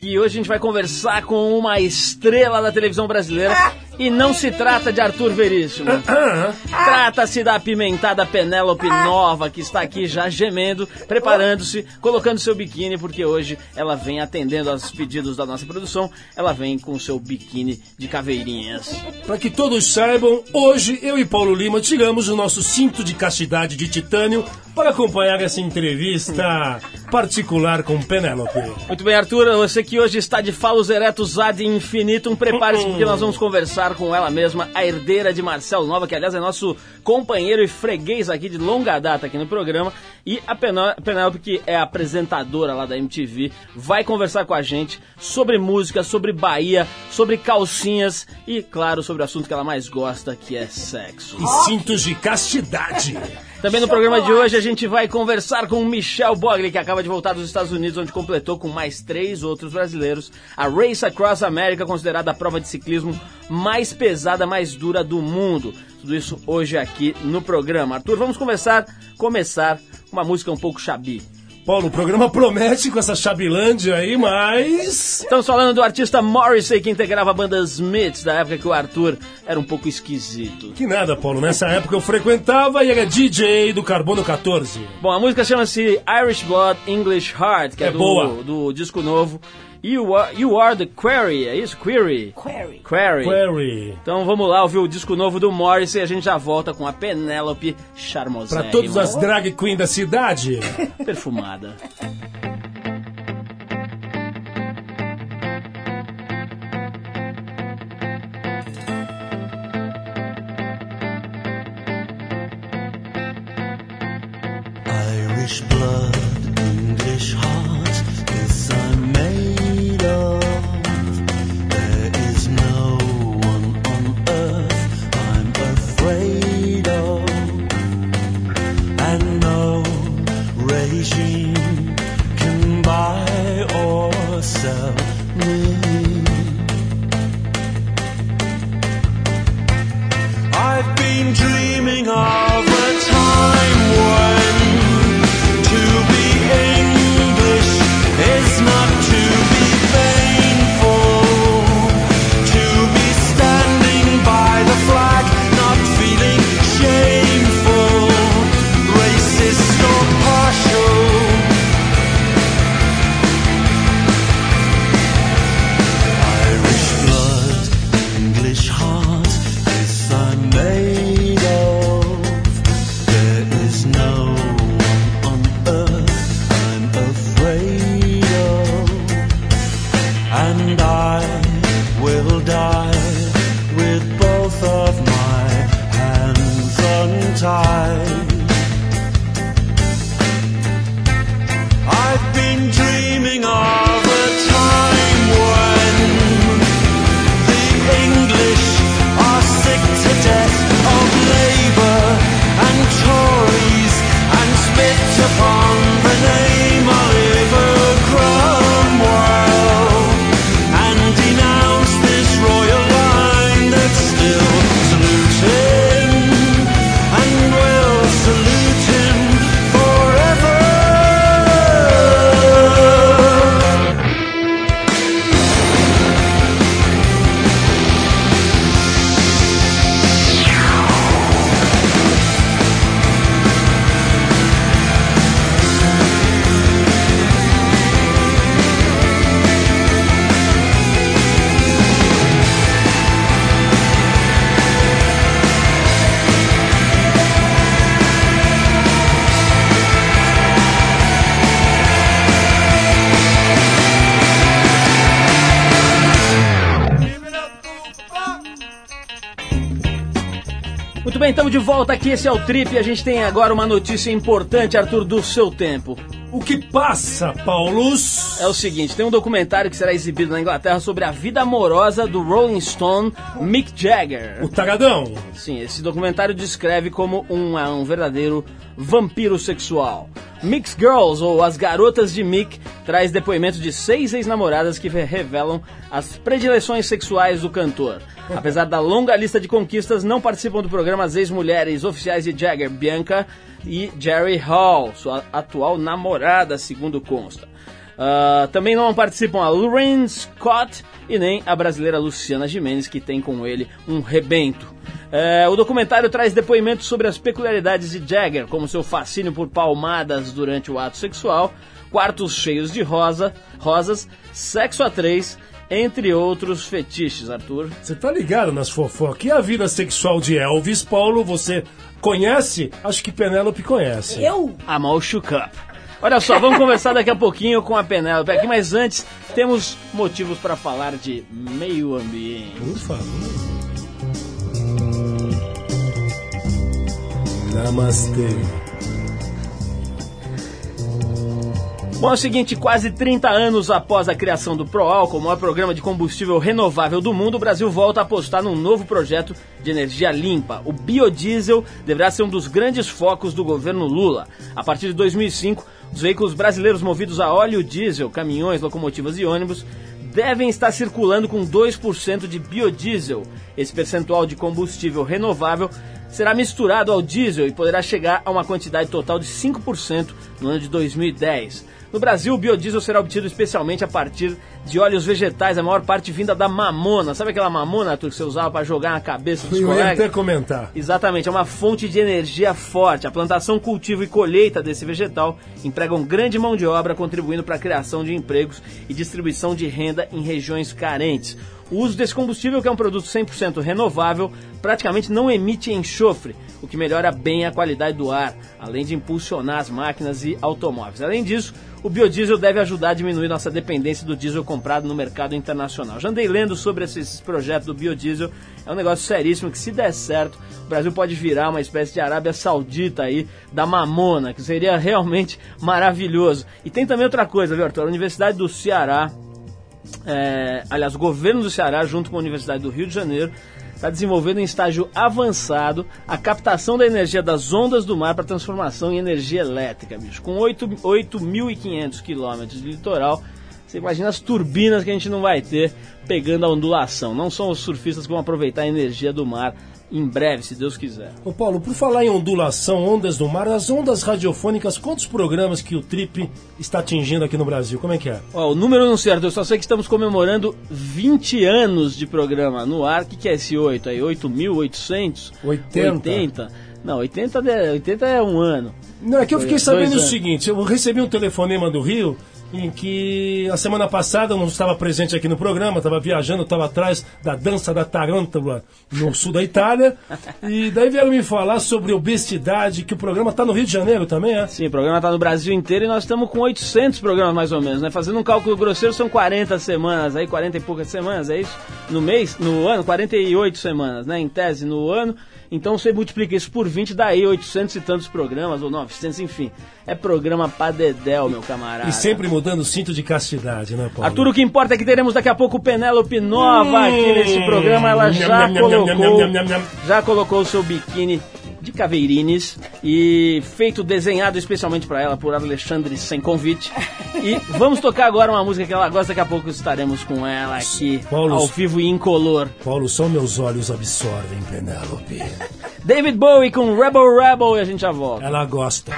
E hoje a gente vai conversar com uma estrela da televisão brasileira. E não se trata de Arthur Veríssimo. Trata-se da apimentada Penélope Nova, que está aqui já gemendo, preparando-se, colocando seu biquíni, porque hoje ela vem atendendo aos pedidos da nossa produção. Ela vem com seu biquíni de caveirinhas. Para que todos saibam, hoje eu e Paulo Lima tiramos o nosso cinto de castidade de titânio para acompanhar essa entrevista particular com Penélope. Muito bem, Arthur, você que hoje está de falos eretos ad infinitum, prepare-se porque nós vamos conversar com ela mesma, a herdeira de Marcel Nova, que aliás é nosso companheiro e freguês aqui de longa data aqui no programa, e a Penélope, que é apresentadora lá da MTV, vai conversar com a gente sobre música, sobre Bahia, sobre calcinhas e, claro, sobre o assunto que ela mais gosta, que é sexo. E cintos de castidade. Também no programa de hoje a gente vai conversar com Michel Bogli, que acaba de voltar dos Estados Unidos, onde completou com mais três outros brasileiros a Race Across America, considerada a prova de ciclismo mais pesada, mais dura do mundo. Tudo isso hoje aqui no programa. Arthur, vamos começar, começar com uma música um pouco chabi. Paulo, o programa promete com essa Chabilândia aí, mas. Estamos falando do artista Morrissey, que integrava a banda Smiths, da época que o Arthur era um pouco esquisito. Que nada, Paulo. Nessa época eu frequentava e era DJ do Carbono 14. Bom, a música chama-se Irish Blood English Heart, que é, É do, boa. do disco novo. You are, you are the Query, é isso? Query? Query. Query. Query. Então vamos lá ouvir o disco novo do Morrissey e a gente já volta com a Penélope Charmosa. Pra todas as drag queen da cidade. Perfumada. Irish blood, volta aqui, esse é o Trip e a gente tem agora uma notícia importante, Arthur, do seu tempo. O que passa, Paulus? É o seguinte, tem um documentário que será exibido na Inglaterra sobre a vida amorosa do Rolling Stone Mick Jagger. O tagadão. Sim, esse documentário descreve como um, um verdadeiro vampiro sexual. Mix Girls, ou As Garotas de Mick, traz depoimentos de seis ex-namoradas que revelam as predileções sexuais do cantor. Apesar da longa lista de conquistas, não participam do programa as ex-mulheres oficiais de Jagger, Bianca e Jerry Hall, sua atual namorada, segundo consta. Ah, também não participam a Lorraine Scott e nem a brasileira Luciana Gimenez, que tem com ele um rebento. É, o documentário traz depoimentos sobre as peculiaridades de Jagger, como seu fascínio por palmadas durante o ato sexual, quartos cheios de rosa, rosas, sexo a três, entre outros fetiches, Arthur. Você tá ligado nas fofocas? E a vida sexual de Elvis, Paulo, você conhece? Acho que Penélope conhece. Eu? A mal shook up. Olha só, vamos conversar daqui a pouquinho com a Penélope aqui, mas antes temos motivos para falar de meio ambiente. Por favor. Namastê. Bom, é o seguinte, quase 30 anos após a criação do ProAlco, o maior programa de combustível renovável do mundo, o Brasil volta a apostar num novo projeto de energia limpa. O biodiesel deverá ser um dos grandes focos do governo Lula. A partir de 2005, os veículos brasileiros movidos a óleo diesel, caminhões, locomotivas e ônibus devem estar circulando com 2% de biodiesel. Esse percentual de combustível renovável será misturado ao diesel e poderá chegar a uma quantidade total de 5% no ano de 2010. No Brasil, o biodiesel será obtido especialmente a partir de óleos vegetais, a maior parte vinda da mamona. Sabe aquela mamona, Arthur, que você usava para jogar na cabeça dos Eu ia colegas? até comentar. Exatamente, é uma fonte de energia forte. A plantação, cultivo e colheita desse vegetal empregam grande mão de obra, contribuindo para a criação de empregos e distribuição de renda em regiões carentes. O uso desse combustível, que é um produto 100% renovável, praticamente não emite enxofre, o que melhora bem a qualidade do ar, além de impulsionar as máquinas e automóveis. Além disso, o biodiesel deve ajudar a diminuir nossa dependência do diesel comprado no mercado internacional. Já andei lendo sobre esses projetos do biodiesel, é um negócio seríssimo que se der certo, o Brasil pode virar uma espécie de Arábia Saudita aí da mamona, que seria realmente maravilhoso. E tem também outra coisa, viu, Arthur? A Universidade do Ceará é, aliás, o governo do Ceará, junto com a Universidade do Rio de Janeiro, está desenvolvendo em estágio avançado a captação da energia das ondas do mar para transformação em energia elétrica, bicho. Com 8 8.500 quilômetros de litoral, você imagina as turbinas que a gente não vai ter pegando a ondulação. Não são os surfistas que vão aproveitar a energia do mar em breve, se Deus quiser. Ô Paulo, por falar em ondulação, ondas do mar, as ondas radiofônicas, quantos programas que o Trip está atingindo aqui no Brasil? Como é que é? Ó, o número não certo, eu só sei que estamos comemorando 20 anos de programa no ar. O que, que é esse 8 aí? 8.800? 80. 80? Não, 80 é, 80 é um ano. Não, é que eu fiquei sabendo o seguinte, eu recebi um telefonema do Rio em que a semana passada eu não estava presente aqui no programa, estava viajando, estava atrás da dança da tarântula no sul da Itália, e daí vieram me falar sobre obesidade, que o programa está no Rio de Janeiro também, é? Sim, o programa está no Brasil inteiro e nós estamos com 800 programas mais ou menos, né? Fazendo um cálculo grosseiro, são 40 semanas, aí 40 e poucas semanas, é isso? No mês, no ano, 48 semanas, né? Em tese, no ano. Então você multiplica isso por 20, daí 800 e tantos programas, ou 900, enfim. É programa pra dedéu, meu camarada. E sempre mudando o cinto de castidade, né, Paulo? Arthur, o que importa é que teremos daqui a pouco Penélope Nova aqui nesse programa. Ela já Nham, nham, colocou, nham. já colocou o seu biquíni de caveirines e feito desenhado especialmente para ela por Alexandre sem convite. E vamos tocar agora uma música que ela gosta. Daqui a pouco estaremos com ela aqui Paulo- ao vivo e incolor. Paulo, só meus olhos absorvem Penélope. David Bowie com Rebel Rebel e a gente já volta. Ela gosta.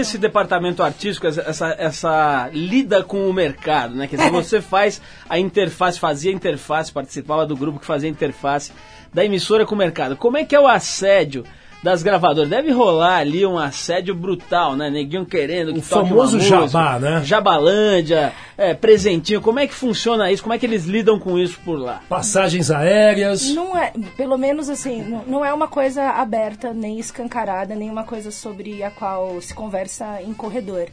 Falando desse departamento artístico, essa, essa, essa lida com o mercado, né? Quer dizer, você faz a interface, fazia a interface, participava do grupo que fazia a interface da emissora com o mercado. Como é que é o assédio das gravadoras? Deve rolar ali um assédio brutal, né? Neguinho querendo que O toque famoso uma música, jabá, né? Jabalândia, é, presentinho. Como é que funciona isso? Como é que eles lidam com isso por lá? Passagens aéreas. Não é, pelo menos assim, não, não é uma coisa aberta, nem escancarada, nem uma coisa sobre a qual se conversa em corredor.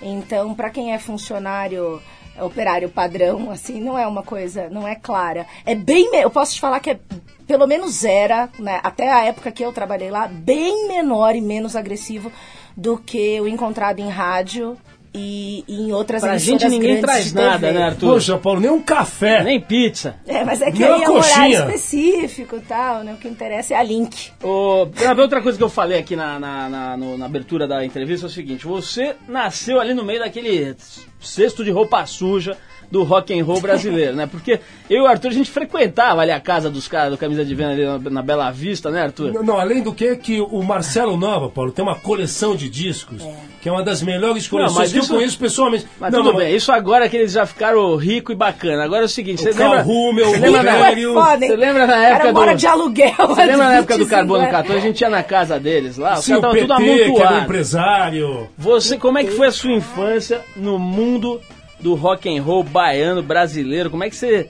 Então, para quem é funcionário, operário padrão, assim, não é uma coisa, não é clara. É bem, eu posso te falar que é, pelo menos era, né, até a época que eu trabalhei lá, bem menor e menos agressivo do que o encontrado em rádio e, e em outras Pra emissoras gente ninguém traz nada, né, Arthur? Poxa, Paulo, nem um café. Nem pizza. É, mas é que Nem aí é um horário coxinha. específico e tal, né? O que interessa é a link. Ô, outra coisa que eu falei aqui na, na, na- no- na abertura da entrevista é o seguinte: você nasceu ali no meio daquele cesto de roupa suja do rock and roll brasileiro, né? Porque eu e o Arthur a gente frequentava ali a casa dos caras do Camisa de Venda ali na, na Bela Vista, né, Arthur? Não, não, além do que, que o Marcelo Nova, Paulo, tem uma coleção de discos, que é uma das melhores coleções mas que isso- eu conheço pessoalmente. Mas não, tudo não, bem, isso agora que eles já ficaram rico e bacana. Agora é o seguinte, você O lembra, Calrume, o você lembra, na, é foda, você lembra na O cara época mora do... de aluguel. Você lembra na época do 25 Carbono anos. 14, a gente ia na casa deles lá, os Sim, o estavam tudo PT, que era empresário. Você, como é que foi a sua infância no mundo do rock and roll baiano brasileiro? Como é que você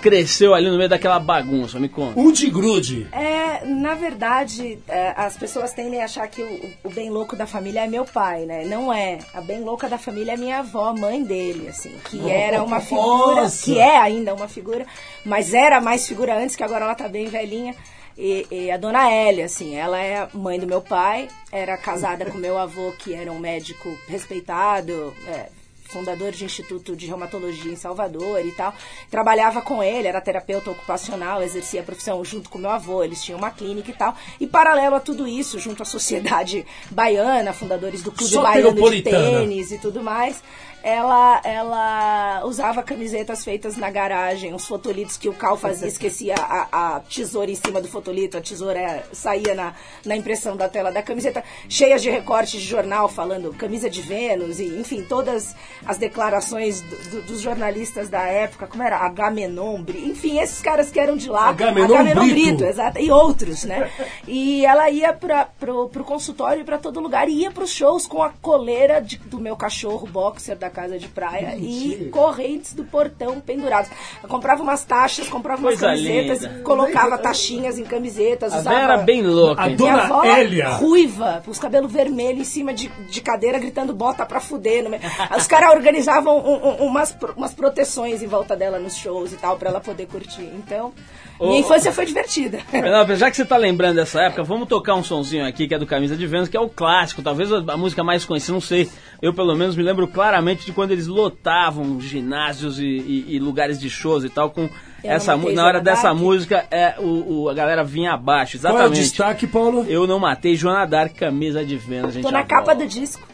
cresceu ali no meio daquela bagunça? Me conta. Udi Grude. É, na verdade, é, as pessoas tendem a achar que o, o bem louco da família é meu pai, né? Não é. A bem louca da família é minha avó, mãe dele, assim, que era uma figura, Nossa! que é ainda uma figura, mas era mais figura antes, que agora ela tá bem velhinha. E, e a dona Hélia, assim, ela é mãe do meu pai, era casada com meu avô, que era um médico respeitado, é, fundador de Instituto de Reumatologia em Salvador e tal. Trabalhava com ele, era terapeuta ocupacional, exercia a profissão junto com meu avô, eles tinham uma clínica e tal. E paralelo a tudo isso, junto à sociedade baiana, fundadores do Clube Só Baiano de. Tênis e tudo mais, ela, ela usava camisetas feitas na garagem, uns fotolitos que o Cal fazia, esquecia a, a tesoura em cima do fotolito, a tesoura saía na, na impressão da tela da camiseta, cheias de recortes de jornal falando camisa de Vênus, e enfim, todas as declarações do- do- dos jornalistas da época, como era Agamenon, enfim, esses caras que eram de lá, Agamenon Brito. exato, e outros, né? E ela ia para pro, pro consultório e para todo lugar, e ia pros shows com a coleira de- do meu cachorro boxer da casa de praia e correntes do portão penduradas. Eu comprava umas taxas, comprava umas Coisa camisetas, linda. colocava taxinhas em camisetas, A usava... Era bem louca. A então. dona minha avó, Hélia. ruiva, com os cabelos vermelhos em cima de, de cadeira, gritando bota pra fuder. no. Os caras organizavam um- um- umas, umas proteções em volta dela nos shows e tal, pra ela poder curtir. Então, minha infância foi divertida. Penélope, já que você tá lembrando dessa época, vamos tocar um sonzinho aqui que é do Camisa de Vênus, que é o clássico, talvez a, música mais conhecida, não sei. Eu, pelo menos, me lembro claramente de quando eles lotavam ginásios e, e- e lugares de shows e tal, com Eu essa Não Na hora dessa Dark? música, é, o, o- a galera vinha abaixo, Qual é o exatamente. destaque, Paulo? Eu não matei Joana Dark, Camisa de Vênus, gente. Tô na capa volta. do disco.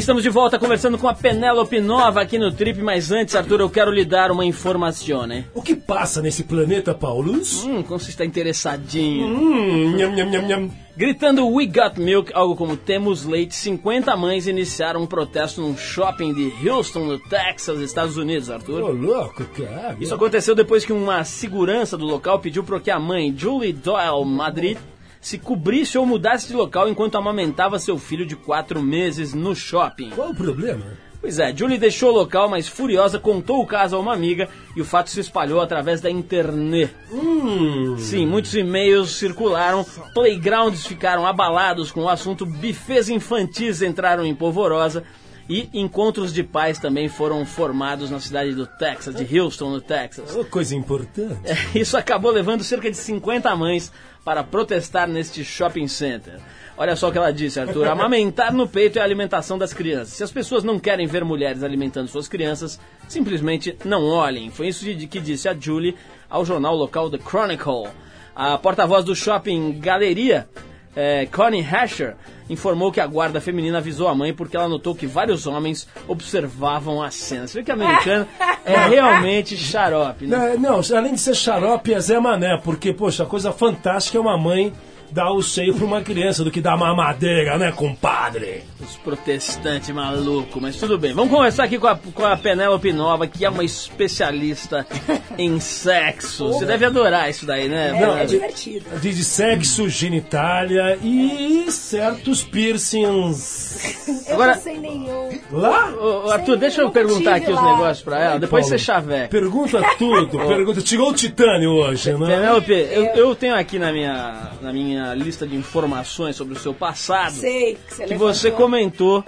Estamos de volta conversando com a Penélope Nova aqui no Trip, mas antes, Arthur, eu quero lhe dar uma informação, né? O que passa nesse planeta, Paulus? Hum, como você está interessadinho. Hum, nham, nham, nham, nham. Gritando We Got Milk, algo como Temos Leite, 50 mães iniciaram um protesto num shopping de Houston, no Texas, Estados Unidos, Arthur. Ô, louco, cara. Isso aconteceu depois que uma segurança do local pediu para que a mãe, Julie Doyle Madrid, se cobrisse ou mudasse de local enquanto amamentava seu filho de 4 meses no shopping. Qual o problema? Pois é, Julie deixou o local, mas furiosa contou o caso a uma amiga e o fato se espalhou através da internet. Hum. Sim, muitos e-mails circularam, playgrounds ficaram abalados com o assunto, bufês infantis entraram em polvorosa e encontros de pais também foram formados na cidade do Texas, de Houston, no Texas. Ô, coisa importante. É, Isso acabou levando cerca de 50 mães para protestar neste shopping center. Olha só o que ela disse, Arthur. Amamentar no peito é a alimentação das crianças. Se as pessoas não querem ver mulheres alimentando suas crianças, simplesmente não olhem. Foi isso que disse a Julie ao jornal local The Chronicle. A porta-voz do shopping Galeria, eh, Connie Hasher, informou que a guarda feminina avisou a mãe porque ela notou que vários homens observavam a cena. Você vê que a americana é realmente xarope, né? Não, não, além de ser xarope, é Zé Mané, porque, poxa, a coisa fantástica é uma mãe dar o seio pra uma criança do que dar mamadeira, né, compadre? Os protestantes malucos, mas tudo bem. Vamos conversar aqui com a, com a Penélope Nova, que é uma especialista em sexo. Você deve adorar isso daí, né? É, Penélope? é divertido. Diz de sexo, genitália e certos piercings. Eu Agora- não sei nenhum. Lá? Ô, ô, Arthur, Sim, deixa eu perguntar aqui os lá. negócios pra ela, depois Paulo, você chaveca. Pergunta tudo, pergunta. Tirou o titânio hoje, né? Penélope, eu, eu tenho aqui na minha, na minha lista de informações sobre o seu passado Sei que você que você comentou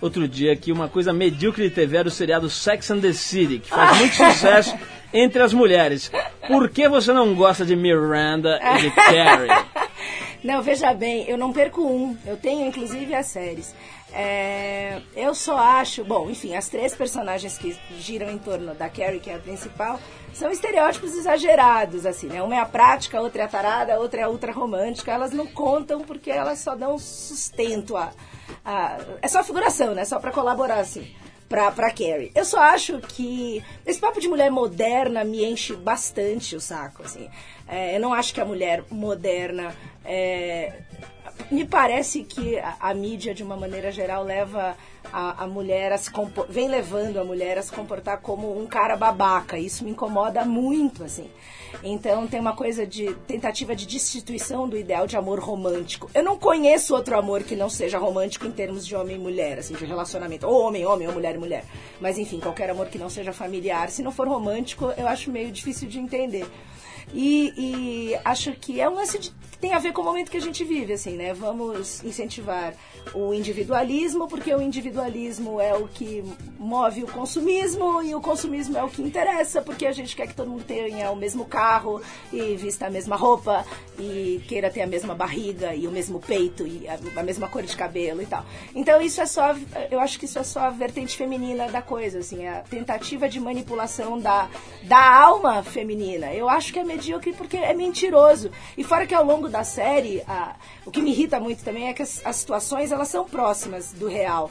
outro dia que uma coisa medíocre de TV era o seriado Sex and the City, que faz muito sucesso entre as mulheres. Por que você não gosta de Miranda e de Carrie? Não, veja bem, eu não perco um. Eu tenho, inclusive, as séries. É, eu só acho... Bom, enfim, as três personagens que giram em torno da Carrie, que é a principal, são estereótipos exagerados, assim, né? Uma é a prática, outra é a tarada, outra é a ultra romântica. Elas não contam porque elas só dão sustento a... a é só figuração, né? Só pra colaborar, assim pra, pra Carrie. Eu só acho que esse papo de mulher moderna me enche bastante o saco, assim. É, eu não acho que a mulher moderna... é, me parece que a, a mídia, de uma maneira geral, leva a, a mulher a se compo- vem levando a mulher a se comportar como um cara babaca. Isso me incomoda muito, assim. Então tem uma coisa de tentativa de destituição do ideal de amor romântico. Eu não conheço outro amor que não seja romântico em termos de homem e mulher, assim, de relacionamento. Ou homem, homem, ou mulher mulher. Mas enfim, qualquer amor que não seja familiar. Se não for romântico, eu acho meio difícil de entender. E, e acho que é um lance de, tem a ver com o momento que a gente vive, assim, né? Vamos incentivar o individualismo, porque o individualismo é o que move o consumismo e o consumismo é o que interessa, porque a gente quer que todo mundo tenha o mesmo carro e vista a mesma roupa e queira ter a mesma barriga e o mesmo peito e a, a mesma cor de cabelo e tal. Então isso é só, eu acho que isso é só a vertente feminina da coisa, assim, a tentativa de manipulação da, da alma feminina. Eu acho que é medíocre porque é mentiroso. E fora que ao longo da série, a- o que me irrita muito também é que as, as situações elas são próximas do real.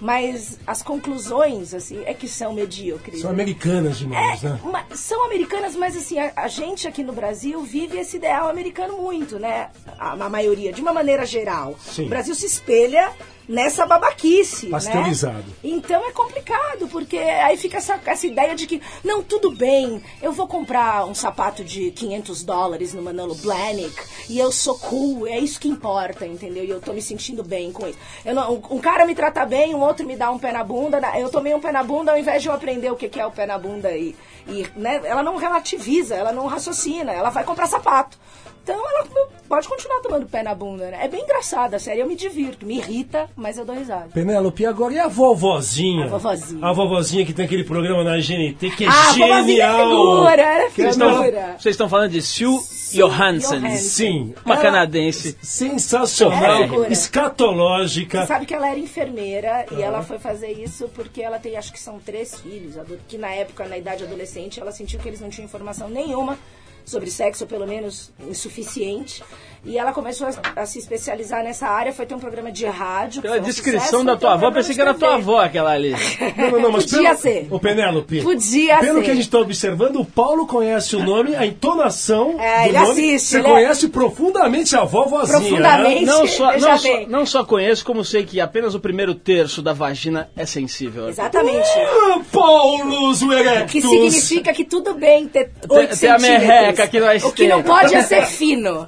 Mas as conclusões, assim, é que são medíocres. São americanas demais, É, né? uma- são americanas, mas assim, a, a gente aqui no Brasil vive esse ideal americano muito, né? A, a maioria, de uma maneira geral. Sim. O Brasil se espelha nessa babaquice. Pasteurizado. Né? Então é complicado, porque aí fica essa, essa ideia de que, não, tudo bem, eu vou comprar um sapato de 500 dólares no Manolo Blahnik e eu sou cool, é isso que importa, entendeu? E eu tô me sentindo bem com isso. Eu não, um, um cara me trata bem, um outro me dá um pé na bunda, eu tomei um pé na bunda ao invés de eu aprender o que, que é o pé na bunda e, e né, ela não relativiza, ela não raciocina, ela vai comprar sapato. Então ela pode continuar tomando pé na bunda, né? É bem engraçada a série, eu me divirto, me irrita, mas eu dou risada. Penélope, agora e a vovozinha? A vovozinha. A vovozinha que tem aquele programa na GNT que é Ah, a vovozinha é genial. figura, era figura. Vocês estão falando de Sue Johansson. Johansson. Sim. Uma Ela- canadense. Sensacional, É escatológica. Você sabe que ela era enfermeira e ela foi fazer isso porque ela tem, acho que são três filhos, que na época, na idade adolescente, ela sentiu que eles não tinham informação nenhuma sobre sexo, ou pelo menos insuficiente. E ela começou a, a se especializar nessa área, foi ter um programa de rádio. que Pela foi um descrição sucesso, da tua avó, pensei que era tua avó aquela ali. Não, não, não, mas Podia pelo, ser. Ô, Penélope. Podia pelo ser. que a gente está observando, o Paulo conhece o nome, a entonação É, do ele nome. assiste, Você ele é- conhece profundamente a vovozinha. Profundamente. né? Não só, não, só, não só conheço, como sei que apenas o primeiro terço da vagina é sensível. Exatamente. Ah, Paulo Zuerectus. Que significa que tudo bem ter Tem- 8 tem a centímetros. merreca que nós O que não pode é ser fino,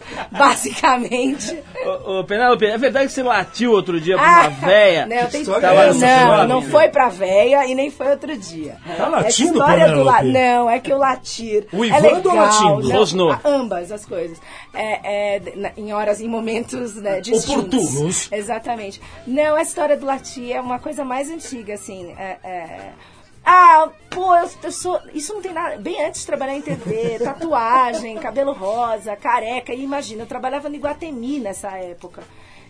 basicamente. Ô, ô, Penélope, é verdade que você latiu outro dia pra uma véia? Não, tem... história é não, não foi pra véia e nem foi outro dia. Tá latindo, Essa história do la... Não, é que o latir O é Ivando legal. ou latindo? não, Rosnou. a- ambas as coisas. É, é, em horas, em momentos né, distintos. Oportunos. Exatamente. Não, a história do latir é uma coisa mais antiga, assim. é- é- Ah, pô, eu, eu sou. Isso não tem nada. Bem antes de trabalhar em TV, tatuagem, cabelo rosa, careca. E imagina, eu trabalhava no Iguatemi nessa época.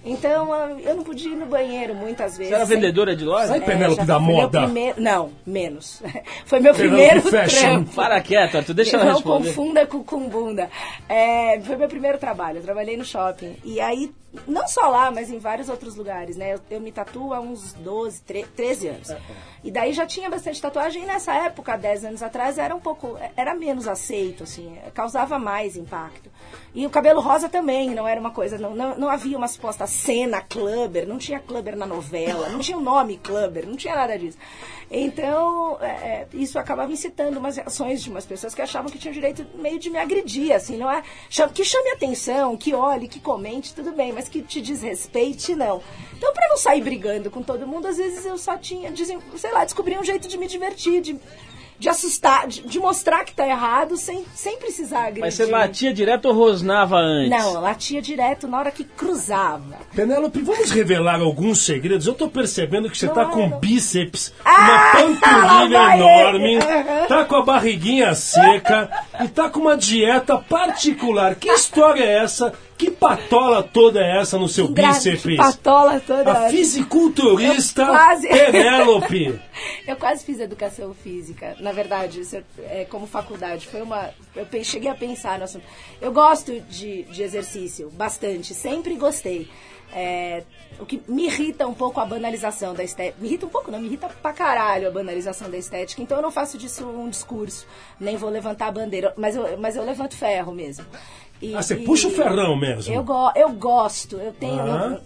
Então, ah, eu não podia ir no banheiro muitas vezes. Você era vendedora de loja? Sai, Penélope já da moda. primeiro- Não, menos. Foi meu primeiro Fashion. trampo. Para quieto, Arthur, deixa ela Não responder. confunda com, com bunda. É, foi meu primeiro trabalho. Eu trabalhei no shopping. E aí, não só lá, mas em vários outros lugares, né? Eu, eu me tatuo há uns 12, tre- 13 anos. E daí já tinha bastante tatuagem. E nessa época, 10 anos atrás, era um pouco... Era menos aceito, assim. Causava mais impacto. E o cabelo rosa também, não era uma coisa... Não, não, não havia uma suposta cena clubber. Não tinha clubber na novela. Não tinha o nome clubber. Não tinha nada disso. Então, é, é, isso acabava incitando umas reações de umas pessoas que achavam que tinham direito meio de me agredir, assim, não é? Que chame atenção, que olhe, que comente, tudo bem, mas que te desrespeite, não. Então, para não sair brigando com todo mundo, às vezes eu só tinha, desen- sei lá, descobri um jeito de me divertir, de, de assustar, de, de mostrar que tá errado sem, sem precisar agredir. Mas você latia direto ou rosnava antes? Não, eu latia direto na hora que cruzava. Penélope, vamos revelar alguns segredos. Eu tô percebendo que você tá com Claro. bíceps, Ah, uma panturrilha enorme, ele. Aham. tá com a barriguinha seca e tá com uma dieta particular. Que história é essa? Que patola toda é essa no seu Gra- bíceps? Patola toda. A fisiculturista Eu quase- Penélope. Eu quase fiz educação física, na verdade, é, é, como faculdade. Foi uma. Eu cheguei a pensar no assunto. Eu gosto de, de exercício, bastante, sempre gostei. É, o que me irrita um pouco a banalização da estética. Me irrita um pouco, não, me irrita pra caralho a banalização da estética. Então eu não faço disso um discurso, nem vou levantar a bandeira, mas eu, mas eu levanto ferro mesmo. E- Ah, você puxa o ferrão mesmo. Eu, go eu gosto, eu tenho. Ah.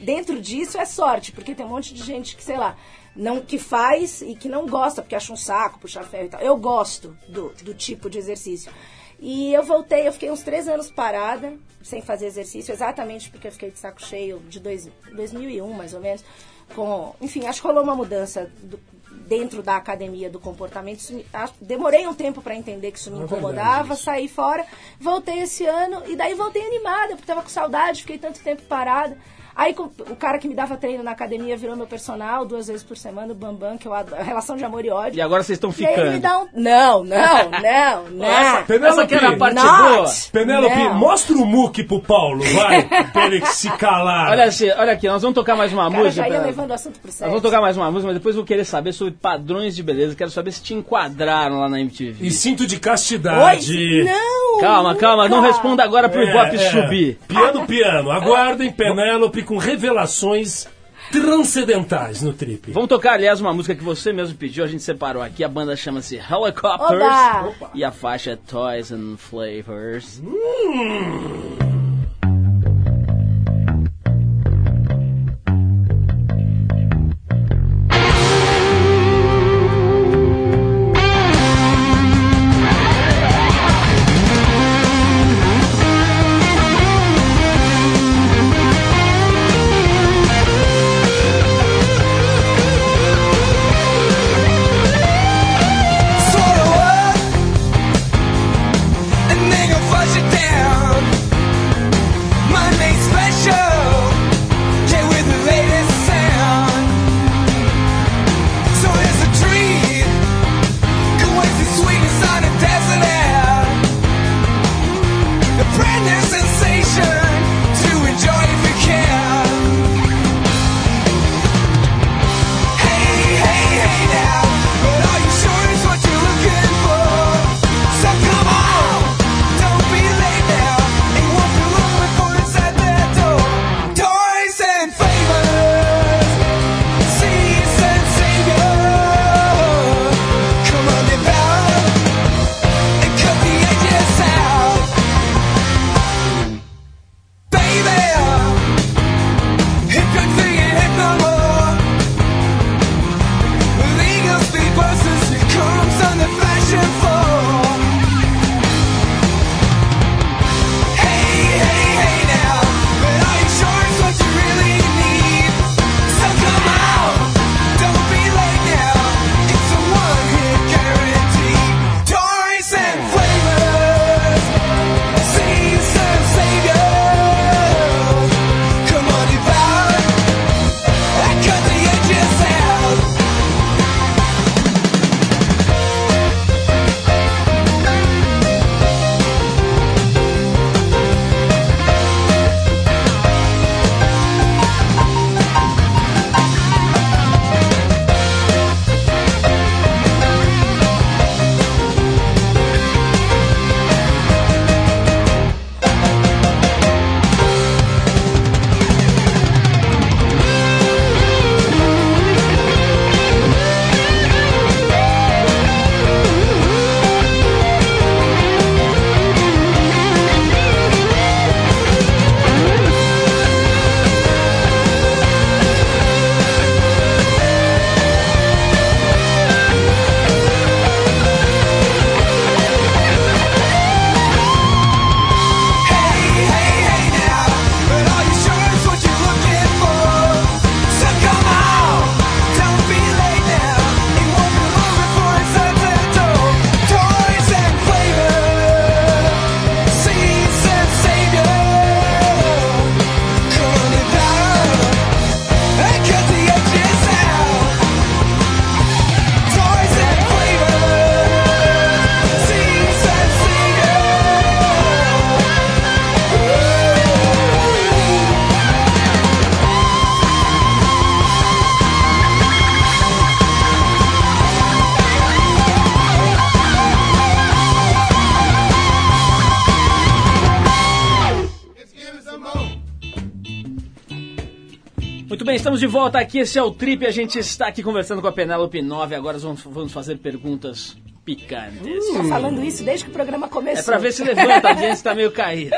dentro disso é sorte, porque tem um monte de gente que, sei lá, não, que faz e que não gosta, porque acha um saco puxar ferro e tal. Eu gosto do, do tipo de exercício. E eu voltei, eu fiquei uns três anos parada, sem fazer exercício, exatamente porque eu fiquei de saco cheio de dois, 2001, mais ou menos. Com, enfim, acho que rolou uma mudança do- dentro da academia do comportamento. Me- acho- demorei um tempo para entender que isso me É incomodava, isso. saí fora, voltei esse ano e daí voltei animada, porque tava com saudade, fiquei tanto tempo parada. Aí com- o cara que me dava treino na academia virou meu personal duas vezes por semana, o Bambam, que eu adoro, relação de amor e ódio. E agora vocês estão E aí ele me ficando. dá um. Não, não, não, não. Essa, Penélope, essa que era a parte Not. boa. Penélope, Não. mostra o muque pro Paulo, vai, pra ele se calar. Olha, assim, olha aqui, nós vamos tocar mais uma cara música. já ia levando o assunto pro Nós sexo. vamos tocar mais uma música, mas depois eu vou querer saber sobre padrões de beleza. Quero saber se te enquadraram lá na MTV. E cinto de castidade. Oi? Não! Calma, calma, não nunca. responda agora pro É, Ibope é. subir. Piano, piano. Aguardem Penélope com revelações transcendentais no trip. Vamos tocar, aliás, uma música que você mesmo pediu, a gente separou aqui. A banda chama-se Helicopters Oba! e a faixa é Toys and Flavors. Sort de volta aqui. Esse é o Trip. A gente está aqui conversando com a Penélope 9. Agora vamos, vamos fazer perguntas picantes. Tá falando isso desde que o programa começou. É pra ver se levanta, a gente tá meio caído.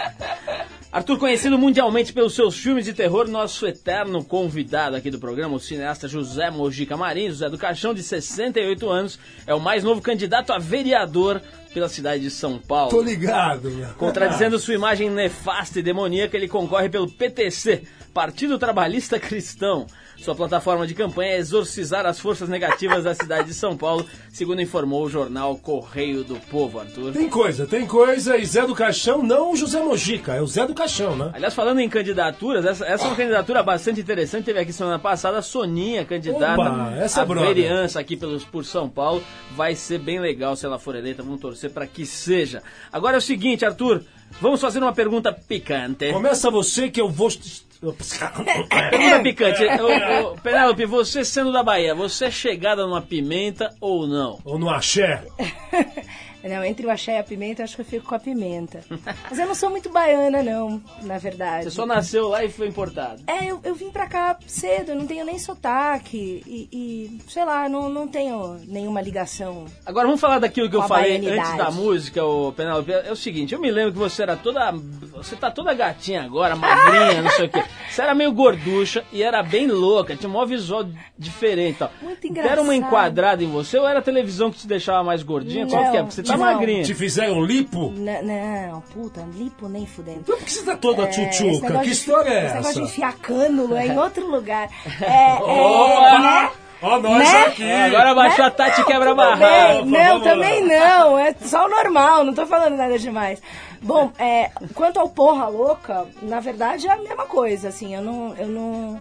Arthur, conhecido mundialmente pelos seus filmes de terror, nosso eterno convidado aqui do programa, o cineasta José Mojica Marim, José do Caixão, de 68 anos, é o mais novo candidato a vereador pela cidade de São Paulo. Tô ligado, meu. Contradizendo sua imagem nefasta e demoníaca, ele concorre pelo PTC, Partido Trabalhista Cristão. Sua plataforma de campanha é exorcizar as forças negativas da cidade de São Paulo, segundo informou o jornal Correio do Povo, Arthur. Tem coisa, tem coisa. E Zé do Caixão, não o José Mojica, é o Zé do Caixão, né? Aliás, falando em candidaturas, essa, essa é uma candidatura bastante interessante. Teve aqui semana passada a Soninha, candidata Oba, essa é à brother. vereança aqui pelos, por São Paulo. Vai ser bem legal se ela for eleita. Vamos torcer para que seja. Agora é o seguinte, Arthur. Vamos fazer uma pergunta picante. Começa você que eu vou. Pergunta picante. Ô, ô, Penélope, você sendo da Bahia, você é chegada numa pimenta ou não? Ou no axé? Não, entre o axé e a pimenta, eu acho que eu fico com a pimenta. Mas eu não sou muito baiana, não, na verdade. Você só nasceu lá e foi importado. É, eu, eu vim pra cá cedo, não tenho nem sotaque. E, e, sei lá, não, não tenho nenhuma ligação. Agora vamos falar daquilo que eu falei antes da música, o Penélope. É o seguinte, eu me lembro que você era toda. Você tá toda gatinha agora, magrinha, não sei o quê. Você era meio gorducha e era bem louca, tinha um maior visual diferente tal. Muito Deram uma engraçado. enquadrada em você ou era a televisão que te deixava mais gordinha? Qual Não, que é? Porque você tá não. magrinha. Te fizeram lipo? N- não, puta, lipo nem fudendo. Então por que você tá toda É, tchutchuca? Que de- história é Esse negócio de essa? enfiar cânula é em outro lugar. É, é, Opa! né? Ó, nós Né? aqui! É, agora baixou a Tati quebra barraco. Não, também não. É só o normal, não tô falando nada demais. Bom, é, quanto ao porra louca, na verdade é a mesma coisa, assim, eu não, eu não,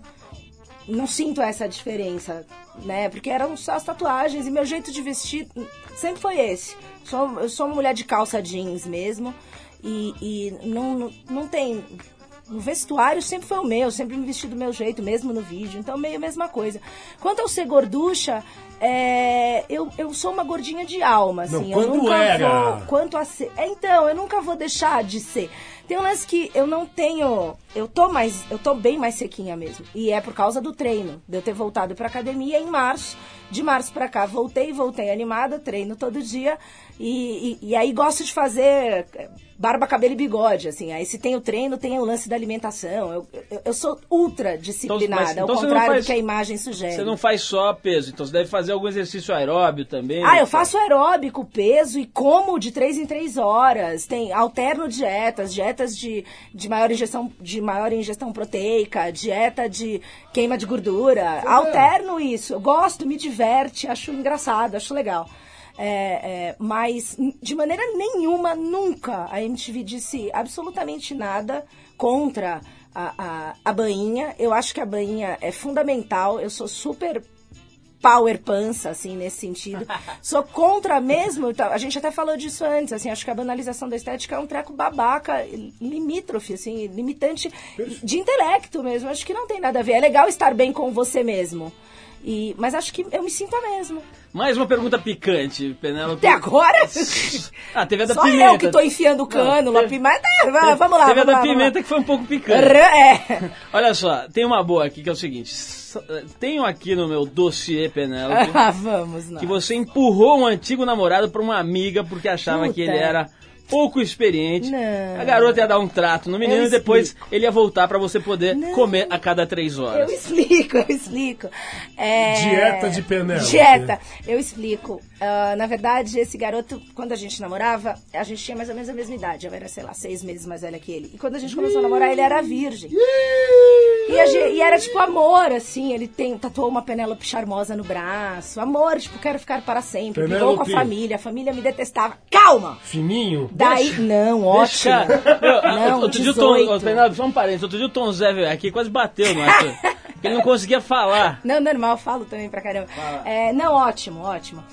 não sinto essa diferença, né? Porque eram só as tatuagens e meu jeito de vestir sempre foi esse. Sou, eu sou uma mulher de calça jeans mesmo e, e não, não, não tem... O vestuário sempre foi o meu, sempre me vesti do meu jeito, mesmo no vídeo. Então, meio a mesma coisa. Quanto ao ser gorducha, é, eu, eu sou uma gordinha de alma, Não, assim. quando eu nunca era? vou. Quanto a ser. é, Então, eu nunca vou deixar de ser. Tem um lance que eu não tenho. Eu tô mais. Eu tô bem mais sequinha mesmo. E é por causa do treino. De eu ter voltado pra academia em março. De março pra cá, voltei, voltei animada, treino todo dia. E, e, e aí gosto de fazer barba, cabelo e bigode, assim. Aí se tem o treino, tem o lance da alimentação. Eu, eu, eu sou ultra disciplinada, então ao você não contrário faz- do que a imagem sugere. Você não faz só peso, então você deve fazer algum exercício aeróbio também. Ah, eu faço aeróbico, peso e como de três em três horas. Tem alterno dietas, dietas de, de maior ingestão de maior ingestão proteica, dieta de queima de gordura. Alterno isso. Eu gosto, me diverte, acho engraçado, acho legal. É, é, mas de maneira nenhuma, nunca a MTV disse absolutamente nada contra a, a, a bainha. Eu acho que a bainha é fundamental. Eu sou super power pança, assim, nesse sentido. Sou contra mesmo, então, a gente até falou disso antes, assim, acho que a banalização da estética é um treco babaca, limítrofe, assim, limitante de intelecto mesmo. Acho que não tem nada a ver. É legal estar bem com você mesmo. E, mas acho que eu me sinto a mesma. Mais uma pergunta picante, Penélope. Até agora? Ah, teve a da Só pimenta. eu que tô enfiando o cano, Não, a pimenta. É, vamos lá, Teve a da lá, pimenta lá. que foi um pouco picante. É. Olha só, tem uma boa aqui que é o seguinte. s- Tenho aqui no meu dossiê, Penélope, Ah, vamos, não. que você empurrou um antigo namorado pra uma amiga porque achava Puta. que ele era pouco experiente. Não. A garota ia dar um trato no menino Eu e depois explico. ele ia voltar pra você poder Não. comer a cada três Eu horas. explico, eu explico. É, Dieta de Penélope. Dieta, eu explico. Ah, na verdade, esse garoto, quando a gente namorava, a gente tinha mais ou menos a mesma idade. Eu era, sei lá, seis meses mais velha que ele. E quando a gente começou a namorar, ele era virgem. E, a gen- e era tipo amor, assim. Ele tem, tatuou uma Penélope charmosa no braço. Amor, tipo, quero ficar para sempre. Brigou com a Penélope. família, a família me detestava. Calma! Fininho? Daí, não, ótimo. Deixa- Não, outro dia o Tom, 18. Penélope, só um parênteses, outro dia o Tom Zé veio aqui quase bateu porque ele não conseguia falar. Não, normal, eu falo também pra caramba. É, não, ótimo, ótimo.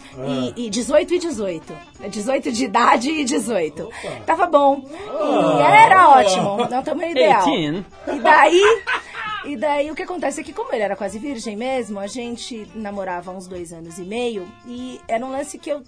E, e 18 e 18. 18 de idade e 18. Tava bom. E era ótimo. Não tamanho ideal. 18. E daí, E daí o que acontece é que, como ele era quase virgem mesmo, a gente namorava uns dois anos e meio. E era um lance que eu.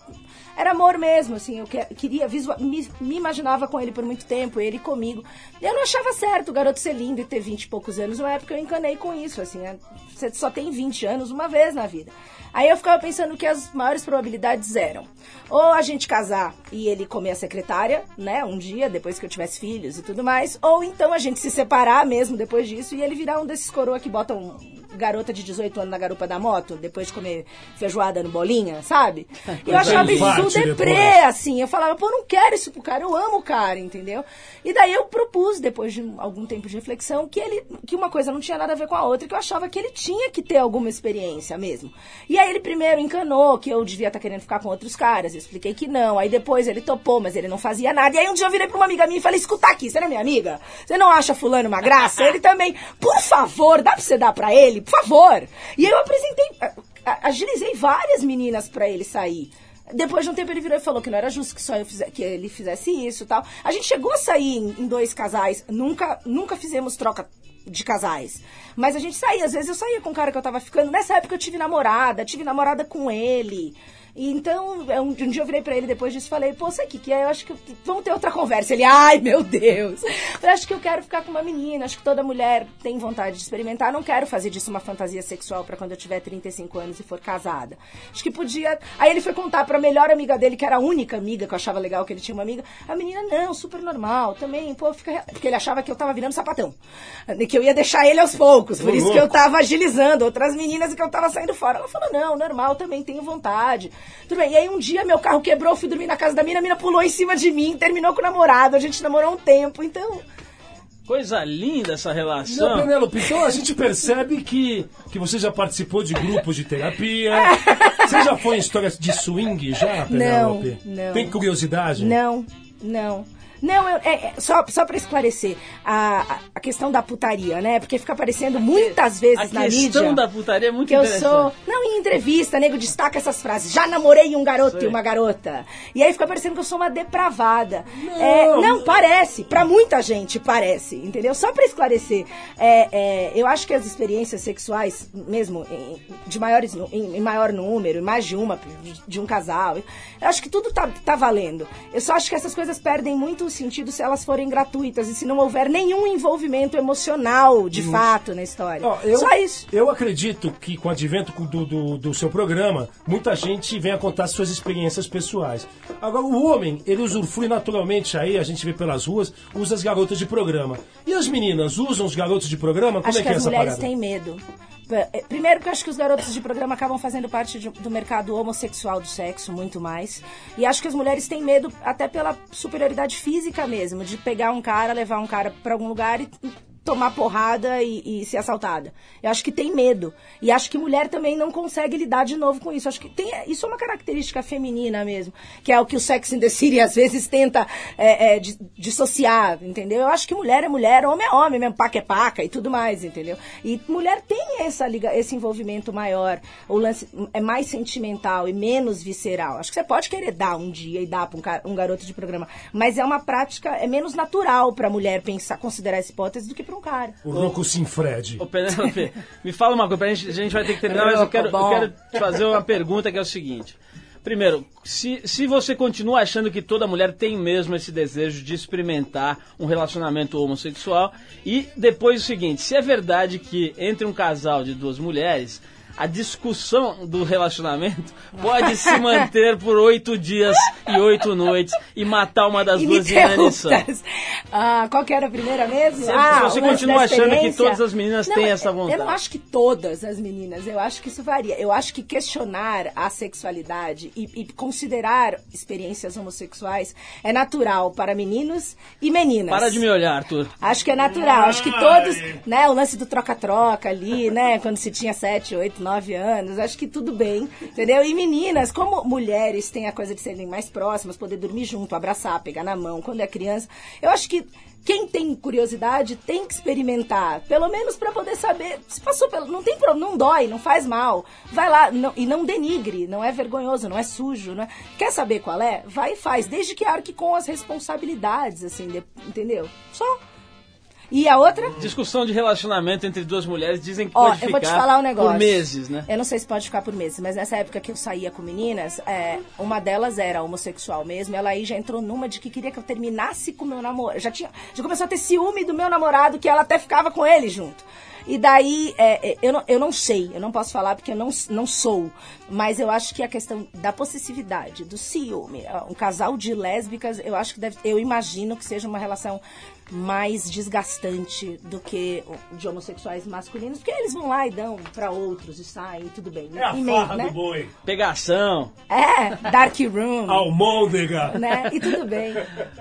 Era amor mesmo, assim. Eu que- queria. Visual, me, me imaginava com ele por muito tempo, ele comigo. Eu não achava certo o garoto ser lindo e ter 20 e poucos anos. Uma época eu encanei com isso, assim. Né? Você só tem 20 anos uma vez na vida. Aí eu ficava pensando que as maiores probabilidades eram ou a gente casar e ele comer a secretária, né, um dia, depois que eu tivesse filhos e tudo mais, ou então a gente se separar mesmo depois disso e ele virar um desses coroa que botam garota de 18 anos na garupa da moto, depois de comer feijoada no bolinha, sabe? E eu achava isso deprê, assim. Eu falava, pô, eu não quero isso pro cara, eu amo o cara, entendeu? E daí eu propus, depois de algum tempo de reflexão, que ele que uma coisa não tinha nada a ver com a outra, que eu achava que ele tinha que ter alguma experiência mesmo. E aí ele primeiro encanou que eu devia estar querendo ficar com outros caras, eu expliquei que não. Aí depois ele topou, mas ele não fazia nada. E aí um dia eu virei pra uma amiga minha e falei, escuta aqui, você não é minha amiga? Você não acha fulano uma graça? Ele também, por favor, dá pra você dar pra ele? Por favor. E aí eu apresentei, agilizei várias meninas pra ele sair. Depois de um tempo ele virou e falou que não era justo que só eu fize- que ele fizesse isso e tal. A gente chegou a sair em dois casais, nunca, nunca fizemos troca de casais. Mas a gente saía, às vezes eu saía com o cara que eu tava ficando. Nessa época eu tive namorada, tive namorada com ele. E então, é, um, um dia eu virei pra ele depois disso e falei, pô, sabe o que que é? Eu acho que vamos ter outra conversa. Ele, ai meu Deus. Eu acho que eu quero ficar com uma menina, acho que toda mulher tem vontade de experimentar. Não quero fazer disso uma fantasia sexual pra quando eu tiver 35 anos e for casada. Acho que podia. Aí ele foi contar pra melhor amiga dele, que era a única amiga que eu achava legal que ele tinha uma amiga. A menina, não, super normal, também, pô, fica. Porque ele achava que eu tava virando sapatão. Que eu ia deixar ele aos poucos. Por isso que eu tava agilizando outras meninas e que eu tava saindo fora. Ela falou, não, normal, também tenho vontade. Tudo bem. E aí um dia meu carro quebrou, fui dormir na casa da mina, a mina pulou em cima de mim, terminou com o namorado, a gente namorou um tempo, então. Coisa linda essa Não, relação. Penélope, então a gente percebe que, que você já participou de grupos de terapia. Você já foi em histórias de swing já, Penélope? não. Tem curiosidade? Não, não. Não, eu- é, é, só, só pra esclarecer, a, a- a questão da putaria, né? Porque fica aparecendo muitas vezes A na questão mídia. da putaria é muito que eu sou. Não, em entrevista, nego destaca essas frases. Já namorei um garoto Sei. e uma garota. E aí fica parecendo que eu sou uma depravada. Não, não parece. Pra muita gente parece, entendeu? Só pra esclarecer. é, é, eu acho que as experiências sexuais, mesmo em, de maiores, em, em maior número, em mais de uma, de, um casal, eu acho que tudo tá, tá valendo. Eu só acho que essas coisas perdem muito o sentido se elas forem gratuitas e se não houver nenhum envolvimento emocional, de fato, na história. Ó, eu, Só isso. Eu acredito que com o advento do, do, do seu programa, muita gente venha contar suas experiências pessoais. Agora, o homem, ele usufrui naturalmente aí, a gente vê pelas ruas, usa as garotas de programa. E as meninas usam os garotos de programa? Como acho é que que é as essa mulheres parada? têm medo. Eh, Primeiro porque eu acho que os garotos de programa acabam fazendo parte de- do mercado homossexual do sexo, muito mais. E acho que as mulheres têm medo até pela superioridade física mesmo, de pegar um cara, levar um cara pra algum lugar e tomar porrada e, e ser assaltada. Eu acho que tem medo. E acho que mulher também não consegue lidar de novo com isso. Acho que tem, isso é uma característica feminina mesmo, que é o que o Sex in the City às vezes tenta é, é, di- dissociar, entendeu? Eu acho que mulher é mulher, homem é homem mesmo, paca é paca e tudo mais, entendeu? E mulher tem essa liga, esse envolvimento maior, o lance é mais sentimental e menos visceral. Acho que você pode querer dar um dia e dar para um, um garoto de programa, mas é uma prática, é menos natural para mulher pensar, considerar essa hipótese do que para um cara. O louco Sinfred. Ô, Penélope, me fala uma coisa, pra gente, a gente vai ter que terminar, mas eu quero, eu bom. quero te fazer uma pergunta que é o seguinte. Primeiro, se, se você continua achando que toda mulher tem mesmo esse desejo de experimentar um relacionamento homossexual, e depois o seguinte, se é verdade que entre um casal de duas mulheres, a discussão do relacionamento pode se manter por oito dias e oito noites e matar uma das duas em inanição. Ah, qual que era a primeira mesmo? Se- ah, se você continua achando que todas as meninas têm eu- essa Eu vontade. não acho que todas as meninas, eu acho que isso varia. Eu acho que questionar a sexualidade e, e considerar experiências homossexuais é natural para meninos e meninas. Para de me olhar, Arthur. Acho que é natural, acho que todos, né, o lance do troca-troca ali, né, quando se tinha 7, 8, 9 anos, acho que tudo bem, entendeu? E meninas, como mulheres têm a coisa de serem mais próximas, poder dormir junto, abraçar, pegar na mão quando é criança, eu acho que quem tem curiosidade tem que experimentar, pelo menos para poder saber se passou pelo, não tem problema, não dói, não faz mal. Vai lá não- e não denigre, não é vergonhoso, não é sujo, não é- Quer saber qual é? Vai e faz, desde que arque com as responsabilidades assim, de- entendeu? Só E a outra? Discussão de relacionamento entre duas mulheres dizem que Ó, pode eu ficar vou te falar um negócio. por meses, né? Eu não sei se pode ficar por meses, mas nessa época que eu saía com meninas, é, uma delas era homossexual mesmo. Ela aí já entrou numa de que queria que eu terminasse com o meu namorado. Já tinha, já começou a ter ciúme do meu namorado, que ela até ficava com ele junto. E daí, é, é, eu, não, eu não sei, eu não posso falar porque eu não, não sou, mas eu acho que a questão da possessividade, do ciúme, um casal de lésbicas, eu acho que deve, eu imagino que seja uma relação mais desgastante do que de homossexuais masculinos, porque eles vão lá e dão pra outros e saem, tudo bem. É a E meio, farra né? do boi. Pegação. É, Dark Room, Almôndega. né? E tudo bem.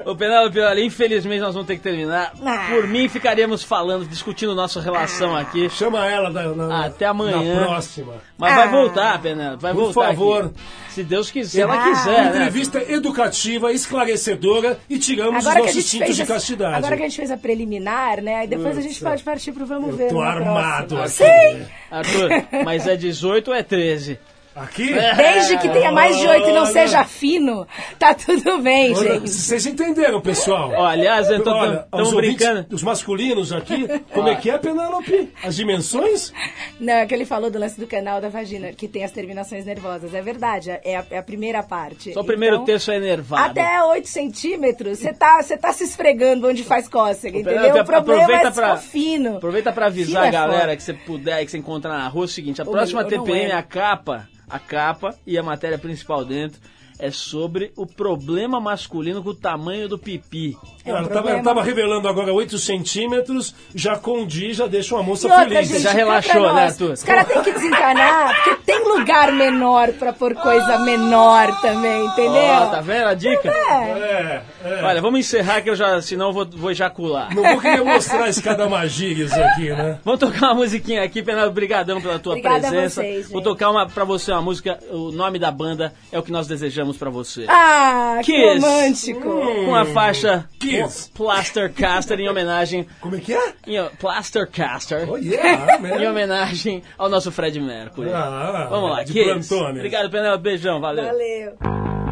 Ô, Penélope, olha, infelizmente nós vamos ter que terminar. Ah. Por mim, ficaríamos falando, discutindo nossa relação aqui. Chama ela na, na- Até amanhã. Na próxima. Mas Ah. vai voltar, Penélope, vai Por voltar favor. aqui. Se Deus quiser, se ela Ah. quiser, né? Entrevista educativa, esclarecedora e tiramos Agora os nossos fez de castidade. agora que a gente fez a preliminar, né? Aí depois a gente pode partir pro vamos Eu ver. tô armado próxima. aqui. Sim! Arthur, mas é 18 ou é 13? Aqui? Desde que tenha mais de oito e não seja fino, tá tudo bem, Olha, gente. Vocês entenderam, pessoal? Ó, aliás, eu tô- Olha, tamo os ouvintes, brincando. Os masculinos aqui, como é que é, Penélope? As dimensões? Não, é que ele falou do lance do canal da vagina, que tem as terminações nervosas. É verdade, é a, é a primeira parte. Só o primeiro Então, terço é enervado. Até 8 centímetros, você tá, tá se esfregando onde faz cócega, entendeu? O problema é aproveita se pra- fino. Aproveita pra avisar Fino a é galera foda. que você puder, que você encontrar na rua, é o seguinte, a Ô, próxima TPM, lembro. a capa, a capa e a matéria principal dentro é sobre o problema masculino com o tamanho do pipi. É um ela, tava, ela tava revelando agora 8 centímetros, já condi, já deixa uma moça outra, feliz. gente, já relaxou, né, Arthur? Os caras têm que desencanar, porque tem lugar menor pra pôr coisa menor também, entendeu? Ó, tá vendo a dica? É, é. Olha, vamos encerrar que eu já, senão eu vou, vou ejacular. Não vou querer mostrar escada magírias aqui, né? Vamos tocar uma musiquinha aqui, Penélope, brigadão pela tua Obrigada a presença. vocês, Vou tocar uma pra você uma música, o nome da banda é o que nós desejamos pra você. Ah, que Kiss. romântico. Com a faixa Kiss. Plaster Caster em homenagem Como é que é? em, Plaster Caster Oh, yeah, em homenagem ao nosso Fred Mercury. Ah, Vamos lá, Kiss. plantone. Obrigado, Penélope, beijão, valeu. Valeu.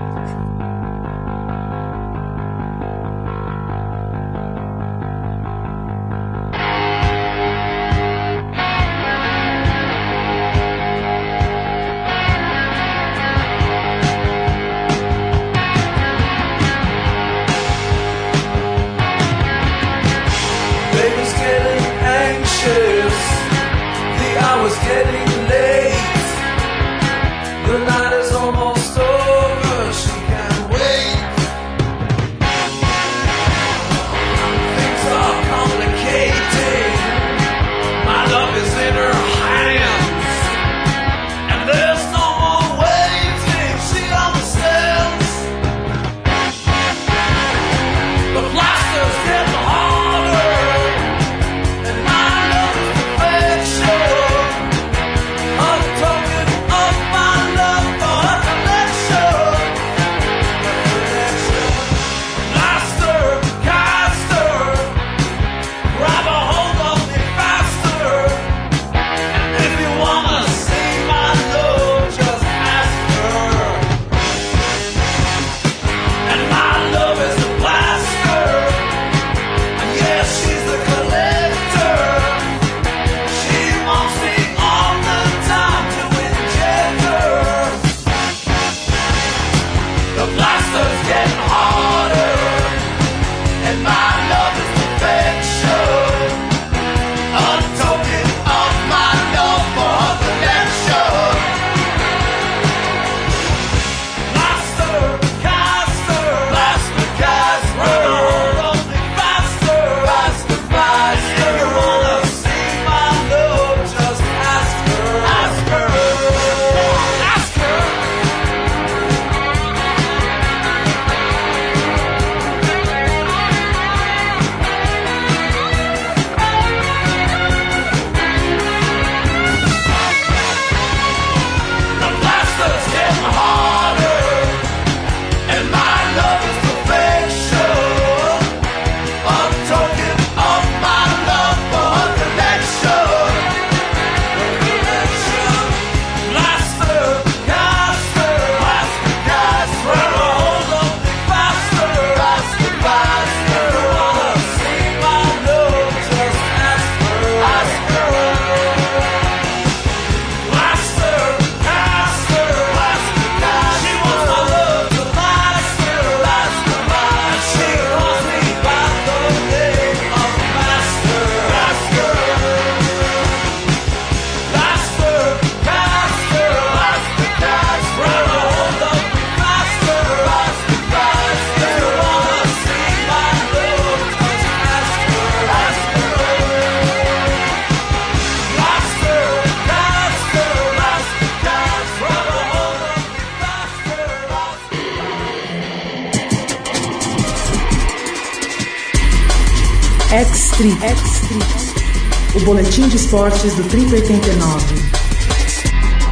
Boletim de esportes do Trip 89.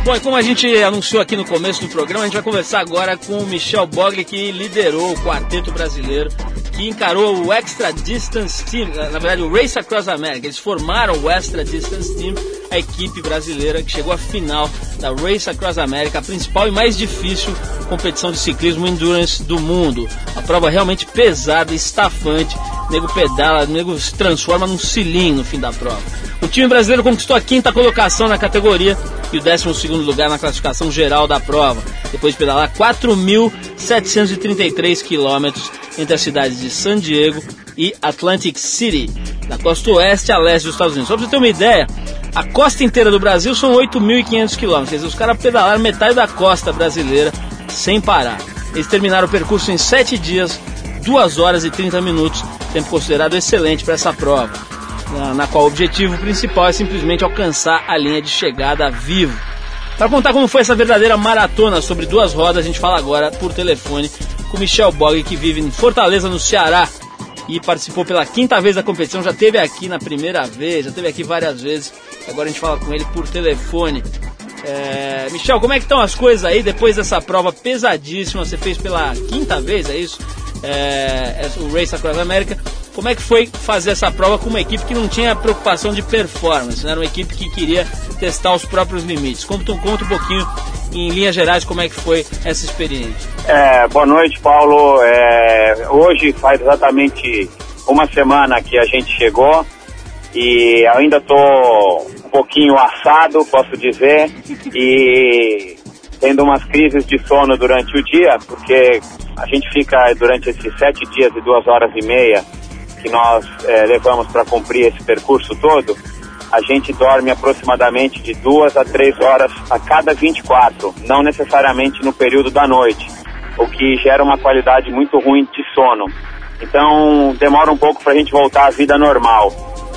Bom, e como a gente anunciou aqui no começo do programa, a gente vai conversar agora com o Michel Bogli, que liderou o quarteto brasileiro, que encarou o Extra Distance Team, na verdade o Race Across America. Eles formaram o Extra Distance Team, a equipe brasileira que chegou à final da Race Across America, a principal e mais difícil competição de ciclismo endurance do mundo. A prova realmente pesada, estafante, nego pedala, nego se transforma num cilindro no fim da prova. O time brasileiro conquistou a quinta colocação na categoria e o 12 lugar na classificação geral da prova, depois de pedalar 4.733 quilômetros entre as cidades de San Diego e Atlantic City, da costa oeste a leste dos Estados Unidos. Só para você ter uma ideia, a costa inteira do Brasil são 8.500 quilômetros, os caras pedalaram metade da costa brasileira sem parar. Eles terminaram o percurso em 7 dias, 2 horas e 30 minutos, tempo considerado excelente para essa prova na, na qual o objetivo principal é simplesmente alcançar a linha de chegada vivo. Para contar como foi essa verdadeira maratona sobre duas rodas, a gente fala agora por telefone com Michel Bog, que vive em Fortaleza, no Ceará, e participou pela quinta vez da competição. Já teve aqui na primeira vez, já teve aqui várias vezes. Agora a gente fala com ele por telefone. É... Michel, como é que estão as coisas aí depois dessa prova pesadíssima? Você fez pela quinta vez, é isso? É... é o Race Across America. Como é que foi fazer essa prova com uma equipe que não tinha preocupação de performance, né? era uma equipe que queria testar os próprios limites? Conta, conta um pouquinho, em linhas gerais, como é que foi essa experiência. É, boa noite, Paulo. É, hoje faz exatamente uma semana que a gente chegou e ainda estou um pouquinho assado, posso dizer, e tendo umas crises de sono durante o dia, porque a gente fica durante esses sete dias e duas horas e meia que nós é, levamos para cumprir esse percurso todo, a gente dorme aproximadamente de duas a três horas a cada 24, não necessariamente no período da noite, o que gera uma qualidade muito ruim de sono. Então demora um pouco para a gente voltar à vida normal.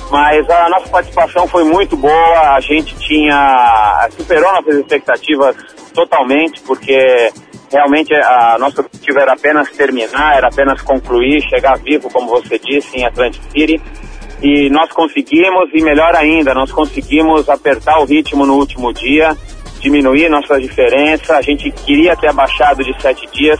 Mas a nossa participação foi muito boa, a gente tinha superou nossas expectativas totalmente, porque realmente a nosso objetivo era apenas terminar, era apenas concluir, chegar vivo, como você disse, em Atlantic City. E nós conseguimos, e melhor ainda, nós conseguimos apertar o ritmo no último dia, diminuir nossa diferença. A gente queria ter abaixado de sete dias,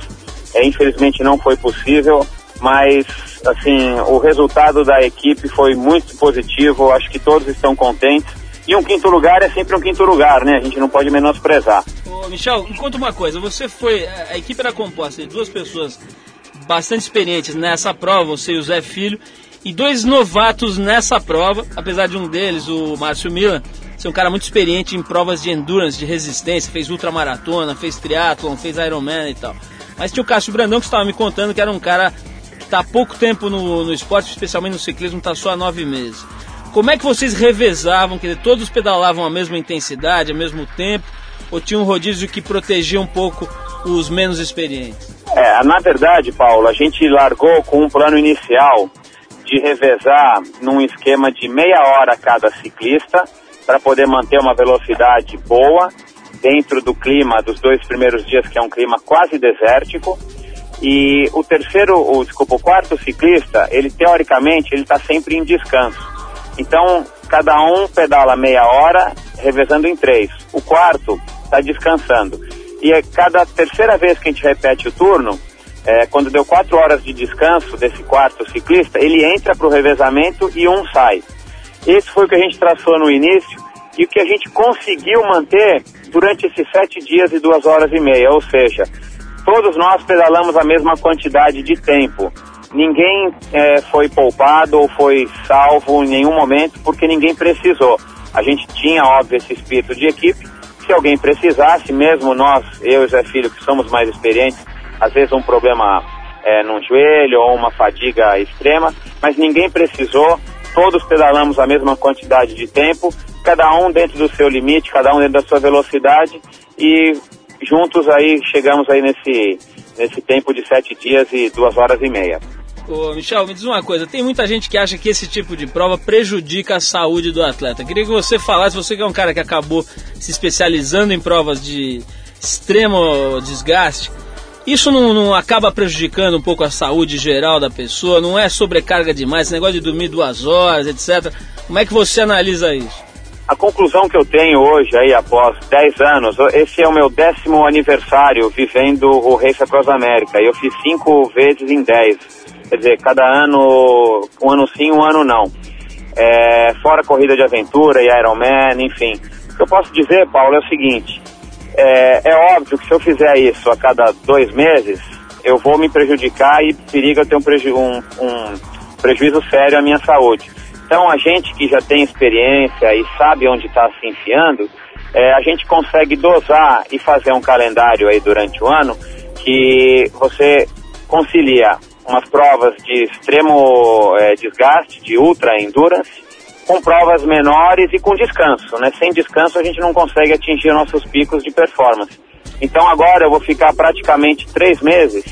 é, infelizmente não foi possível, mas assim o resultado da equipe foi muito positivo. Acho que todos estão contentes e um quinto lugar é sempre um quinto lugar, né? A gente não pode menosprezar. Ô, Michel, me conta uma coisa. Você foi. A equipe era composta de duas pessoas bastante experientes nessa prova, você e o Zé Filho, e dois novatos nessa prova, apesar de um deles, o Márcio Milan, ser um cara muito experiente em provas de endurance, de resistência, fez ultramaratona, fez triatlon, fez Ironman e tal. Mas tinha o Cássio Brandão que estava me contando que era um cara que está há pouco tempo no, no esporte, especialmente no ciclismo, está só há nove meses. Como é que vocês revezavam? Quer dizer, todos pedalavam a mesma intensidade, ao mesmo tempo? Ou tinha um rodízio que protegia um pouco os menos experientes? É, na verdade, Paulo, a gente largou com um plano inicial de revezar num esquema de meia hora cada ciclista para poder manter uma velocidade boa dentro do clima dos dois primeiros dias, que é um clima quase desértico. E o terceiro, o, desculpa, o quarto ciclista, ele teoricamente ele está sempre em descanso. Então, cada um pedala meia hora, revezando em três. O quarto está descansando. E a cada terceira vez que a gente repete o turno, é, quando deu quatro horas de descanso desse quarto ciclista, ele entra para o revezamento e um sai. Esse foi o que a gente traçou no início e o que a gente conseguiu manter durante esses sete dias e duas horas e meia. Ou seja, todos nós pedalamos a mesma quantidade de tempo. Ninguém é, foi poupado ou foi salvo em nenhum momento porque ninguém precisou. A gente tinha, óbvio, esse espírito de equipe. Se alguém precisasse, mesmo nós, eu e Zé Filho, que somos mais experientes, às vezes um problema é, num joelho ou uma fadiga extrema, mas ninguém precisou. Todos pedalamos a mesma quantidade de tempo, cada um dentro do seu limite, cada um dentro da sua velocidade e juntos aí chegamos aí nesse, nesse tempo de sete dias e duas horas e meia. Ô, Michel, me diz uma coisa: tem muita gente que acha que esse tipo de prova prejudica a saúde do atleta. Queria que você falasse, você que é um cara que acabou se especializando em provas de extremo desgaste, Isso não, não acaba prejudicando um pouco a saúde geral da pessoa? Não é sobrecarga demais? Esse negócio de dormir duas horas, etc. Como é que você analisa isso? A conclusão que eu tenho hoje, aí, após 10 anos, esse é o meu décimo aniversário vivendo o Race Across América. Eu fiz cinco vezes em 10. Quer dizer, cada ano, um ano sim, um ano não. É, fora corrida de aventura e Ironman, enfim. O que eu posso dizer, Paulo, é o seguinte. É, é óbvio que se eu fizer isso a cada dois meses, eu vou me prejudicar e periga ter um, preju um, um prejuízo sério à minha saúde. Então, a gente que já tem experiência e sabe onde está se enfiando, é, a gente consegue dosar e fazer um calendário aí durante o ano que você concilia umas provas de extremo é, desgaste, de ultra endurance, com provas menores e com descanso, né? Sem descanso a gente não consegue atingir nossos picos de performance. Então agora eu vou ficar praticamente três meses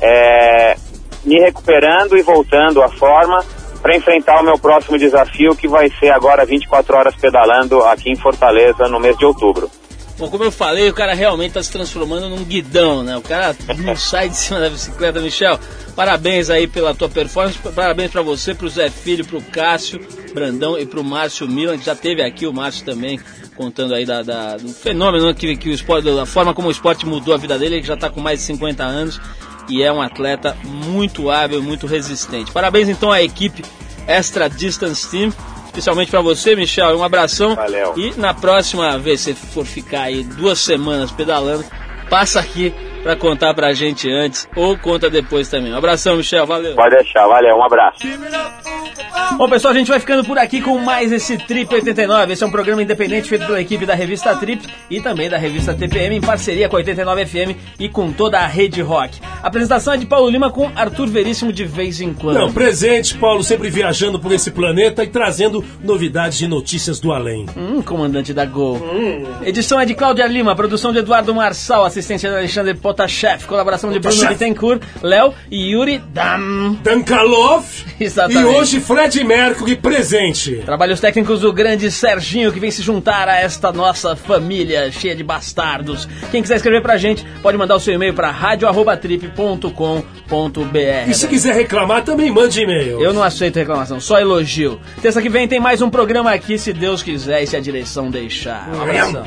é, me recuperando e voltando à forma para enfrentar o meu próximo desafio, que vai ser agora 24 horas pedalando aqui em Fortaleza no mês de outubro. Bom, como eu falei, o cara realmente está se transformando num guidão, né? O cara não sai de cima da bicicleta, Michel. Parabéns aí pela tua performance, parabéns para você, pro Zé Filho, pro Cássio Brandão e pro Márcio Milan, que já teve aqui o Márcio também, contando aí da, da- do fenômeno que, que o esporte, da forma como o esporte mudou a vida dele, ele já está com mais de 50 anos e é um atleta muito hábil, muito resistente. Parabéns então à equipe Extra Distance Team, especialmente para você, Michel, um abração. Valeu. E na próxima vez que você for ficar aí duas semanas pedalando, passa aqui para contar pra gente antes ou conta depois também. Um abração, Michel, valeu. Pode deixar, valeu, um abraço. Bom, pessoal, a gente vai ficando por aqui com mais esse Trip 89. Esse é um programa independente feito pela equipe da revista Trip e também da revista TPM, em parceria com a 89 FM e com toda a rede rock. A apresentação é de Paulo Lima com Arthur Veríssimo de vez em quando. Não, presente, Paulo, sempre viajando por esse planeta e trazendo novidades e notícias do além. Hum, comandante da Gol. Edição é de Cláudia Lima, produção de Eduardo Marçal, assistência de Alexandre Potashev, colaboração de Bruno. Bittencourt, Léo e Yuri Dam. Dankalov Exatamente. e hoje Fred Mercury presente. Trabalhos técnicos do grande Serginho, que vem se juntar a esta nossa família cheia de bastardos. Quem quiser escrever pra gente, pode mandar o seu e-mail pra radio.trip.com.br. E se quiser reclamar, também mande e-mail. Eu não aceito reclamação, só elogio. Terça que vem tem mais um programa aqui, se Deus quiser e se a direção deixar. Um abração.